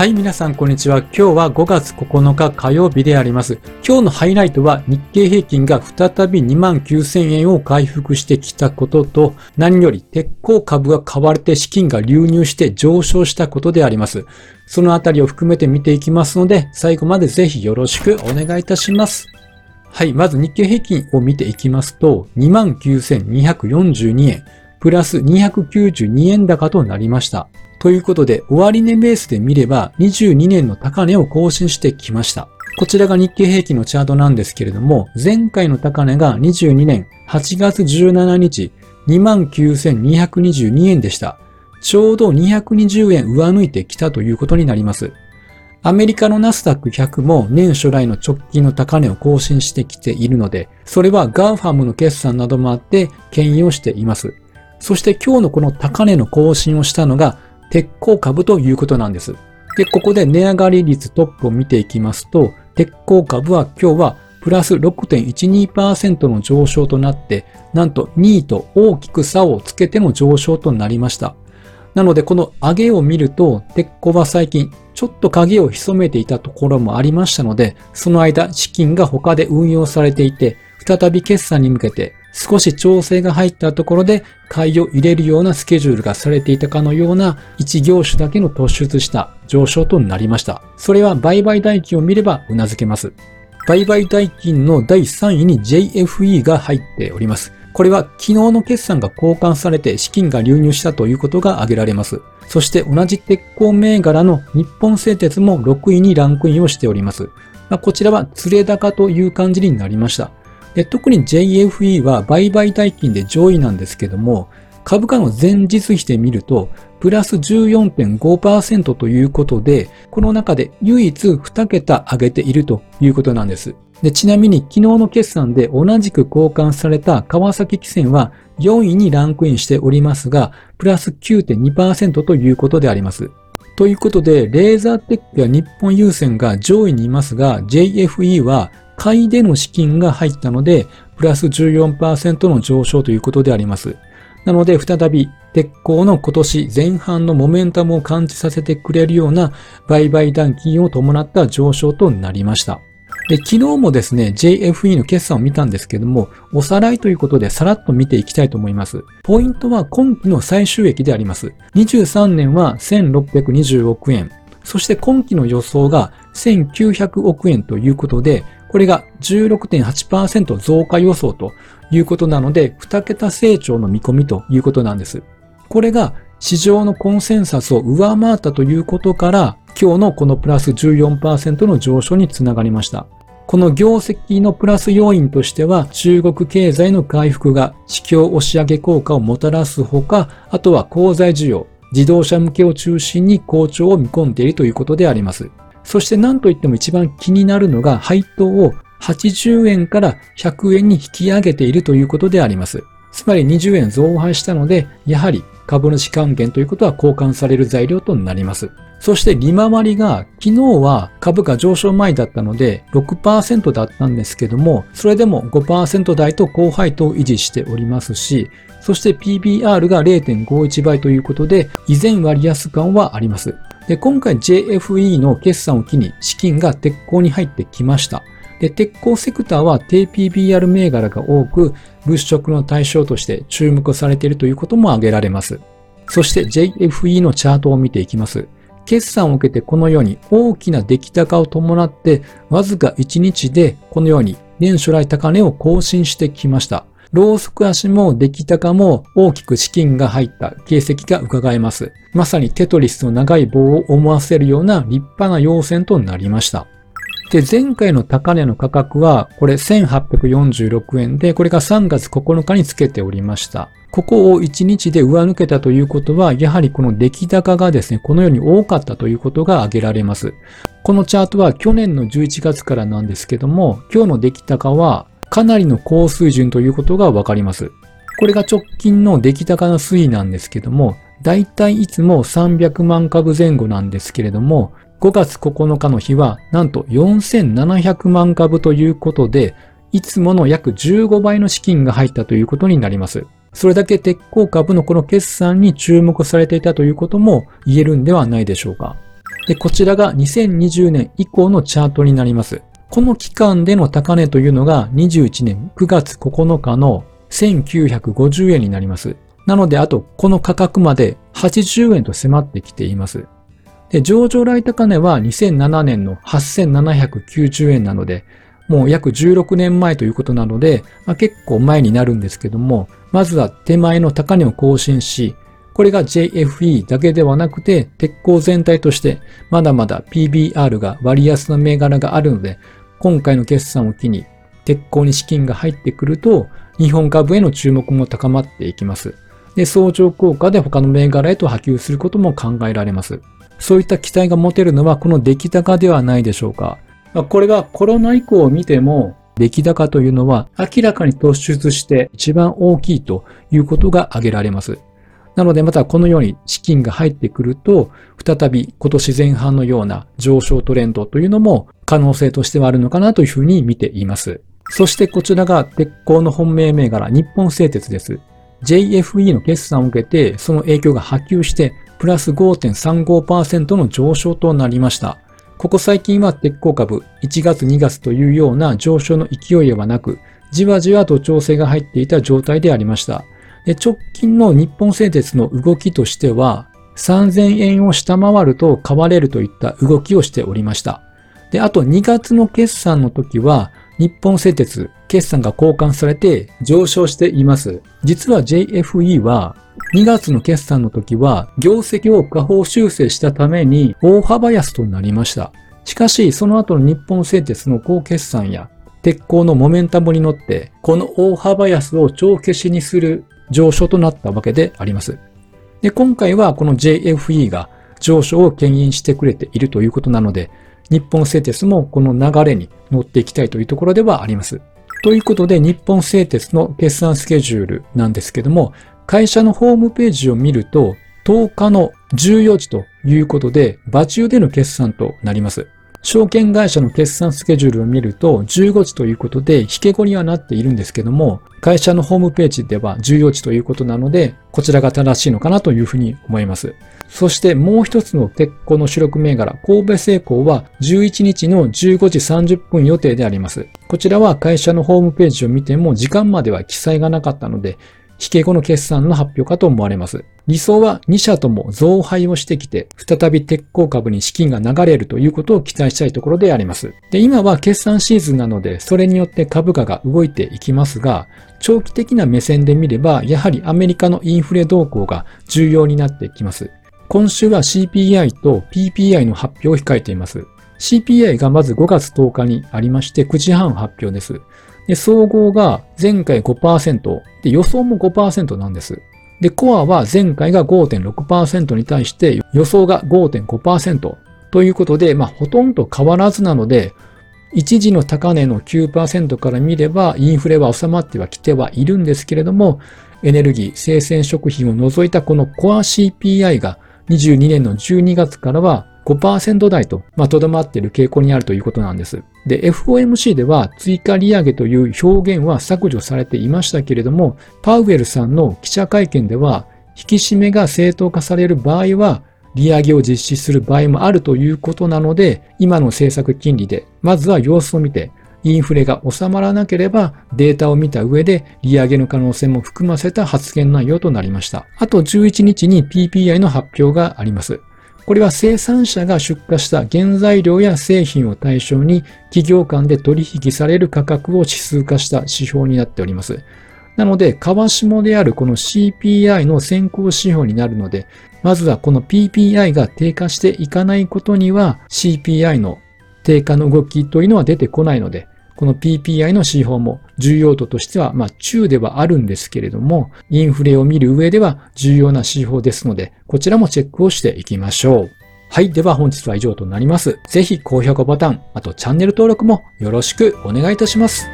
はい、皆さん、こんにちは。今日は5月9日火曜日であります。今日のハイライトは日経平均が再び2万9000円を回復してきたことと、何より鉄鋼株が買われて資金が流入して上昇したことであります。そのあたりを含めて見ていきますので、最後までぜひよろしくお願いいたします。はい、まず日経平均を見ていきますと、29,242円、プラス292円高となりました。ということで、終値ベースで見れば22年の高値を更新してきました。こちらが日経平均のチャートなんですけれども、前回の高値が22年8月17日、29,222円でした。ちょうど220円上抜いてきたということになります。アメリカのナスダック100も年初来の直近の高値を更新してきているので、それは GAFAM の決算などもあって牽引をしています。そして今日のこの高値の更新をしたのが鉄鋼株ということなんです。で、ここで値上がり率トップを見ていきますと、鉄鋼株は今日はプラス6.12%の上昇となって、なんと2位と大きく差をつけての上昇となりました。なので、この上げを見ると、鉄鋼は最近ちょっと影を潜めていたところもありましたので、その間資金が他で運用されていて、再び決算に向けて少し調整が入ったところで買いを入れるようなスケジュールがされていたかのような一業種だけの突出した上昇となりました。それは売買代金を見れば頷けます。売買代金の第3位に JFE が入っております。これは昨日の決算が交換されて資金が流入したということが挙げられます。そして同じ鉄鋼銘柄の日本製鉄も6位にランクインをしております。まあ、こちらは釣れ高という感じになりました。で特に JFE は売買代金で上位なんですけども、株価の前日比で見ると、プラス14.5%ということで、この中で唯一2桁上げているということなんです。でちなみに昨日の決算で同じく交換された川崎汽船は4位にランクインしておりますが、プラス9.2%ということであります。ということで、レーザーテックや日本郵船が上位にいますが、JFE は買いでの資金が入ったので、プラス14%の上昇ということであります。なので、再び鉄鋼の今年前半のモメンタムを感じさせてくれるような売買代金を伴った上昇となりました。で、昨日もですね、JFE の決算を見たんですけども、おさらいということでさらっと見ていきたいと思います。ポイントは今期の最終益であります。23年は1620億円。そして今期の予想が1900億円ということで、これが16.8%増加予想ということなので、2桁成長の見込みということなんです。これが市場のコンセンサスを上回ったということから、今日のこのプラス14%の上昇につながりました。この業績のプラス要因としては、中国経済の回復が市況押し上げ効果をもたらすほか、あとは鋼材需要、自動車向けを中心に好調を見込んでいるということであります。そして何といっても一番気になるのが配当を80円から100円に引き上げているということであります。つまり20円増配したので、やはり株主還元ということは交換される材料となります。そして利回りが昨日は株価上昇前だったので6%だったんですけども、それでも5%台と高配当を維持しておりますし、そして PBR が0.51倍ということで、依然割安感はあります。で、今回 JFE の決算を機に資金が鉄鋼に入ってきました。で、鉄鋼セクターは低 PBR 銘柄が多く、物色の対象として注目されているということも挙げられます。そして JFE のチャートを見ていきます。決算を受けてこのように大きな出来高を伴って、わずか1日でこのように年初来高値を更新してきました。ローソク足も出来高も大きく資金が入った形跡が伺えます。まさにテトリスの長い棒を思わせるような立派な要線となりました。で、前回の高値の価格は、これ1846円で、これが3月9日につけておりました。ここを1日で上抜けたということは、やはりこの出来高がですね、このように多かったということが挙げられます。このチャートは去年の11月からなんですけども、今日の出来高はかなりの高水準ということがわかります。これが直近の出来高の推移なんですけども、だいたいいつも300万株前後なんですけれども、5月9日の日はなんと4700万株ということで、いつもの約15倍の資金が入ったということになります。それだけ鉄鋼株のこの決算に注目されていたということも言えるんではないでしょうか。で、こちらが2020年以降のチャートになります。この期間での高値というのが21年9月9日の1950円になります。なので、あと、この価格まで80円と迫ってきています。で、上場来高値は2007年の8790円なので、もう約16年前ということなので、まあ、結構前になるんですけども、まずは手前の高値を更新し、これが JFE だけではなくて、鉄鋼全体として、まだまだ PBR が割安な銘柄があるので、今回の決算を機に、鉄鋼に資金が入ってくると、日本株への注目も高まっていきます。で、相乗効果で他の銘柄へと波及することも考えられます。そういった期待が持てるのはこの出来高ではないでしょうか。これがコロナ以降を見ても、出来高というのは明らかに突出して一番大きいということが挙げられます。なのでまたこのように資金が入ってくると、再び今年前半のような上昇トレンドというのも可能性としてはあるのかなというふうに見ています。そしてこちらが鉄鋼の本命銘柄日本製鉄です。JFE の決算を受けてその影響が波及してプラス5.35%の上昇となりました。ここ最近は鉄鋼株1月2月というような上昇の勢いではなく、じわじわと調整が入っていた状態でありました。で直近の日本製鉄の動きとしては、3000円を下回ると買われるといった動きをしておりました。で、あと2月の決算の時は、日本製鉄、決算が交換されて上昇しています。実は JFE は2月の決算の時は業績を下方修正したために大幅安となりました。しかし、その後の日本製鉄の高決算や鉄鋼のモメンタムに乗って、この大幅安を帳消しにする上昇となったわけであります。で、今回はこの JFE が上昇を牽引してくれているということなので、日本製鉄もこの流れに乗っていきたいというところではあります。ということで、日本製鉄の決算スケジュールなんですけども、会社のホームページを見ると、10日の14時ということで、場中での決算となります。証券会社の決算スケジュールを見ると15時ということで引け後にはなっているんですけども、会社のホームページでは14時ということなので、こちらが正しいのかなというふうに思います。そしてもう一つの鉄鋼の主力銘柄、神戸製鋼は11日の15時30分予定であります。こちらは会社のホームページを見ても時間までは記載がなかったので、引け後の決算の発表かと思われます。理想は2社とも増配をしてきて、再び鉄鋼株に資金が流れるということを期待したいところであります。で、今は決算シーズンなので、それによって株価が動いていきますが、長期的な目線で見れば、やはりアメリカのインフレ動向が重要になってきます。今週は CPI と PPI の発表を控えています。CPI がまず5月10日にありまして、9時半発表です。で、総合が前回5%、で、予想も5%なんです。で、コアは前回が5.6%に対して予想が5.5%ということで、まあ、ほとんど変わらずなので、一時の高値の9%から見れば、インフレは収まってはきてはいるんですけれども、エネルギー、生鮮食品を除いたこのコア CPI が22年の12月からは5%台と、まあ、とどまっている傾向にあるということなんです。で、FOMC では追加利上げという表現は削除されていましたけれども、パウエルさんの記者会見では、引き締めが正当化される場合は、利上げを実施する場合もあるということなので、今の政策金利で、まずは様子を見て、インフレが収まらなければデータを見た上で利上げの可能性も含ませた発言内容となりました。あと11日に PPI の発表があります。これは生産者が出荷した原材料や製品を対象に企業間で取引される価格を指数化した指標になっております。なので、川下であるこの CPI の先行指標になるので、まずはこの PPI が低下していかないことには CPI の低下の動きというのは出てこないので、この PPI の指標も重要度としては、まあ中ではあるんですけれども、インフレを見る上では重要な指標ですので、こちらもチェックをしていきましょう。はい。では本日は以上となります。ぜひ高評価ボタン、あとチャンネル登録もよろしくお願いいたします。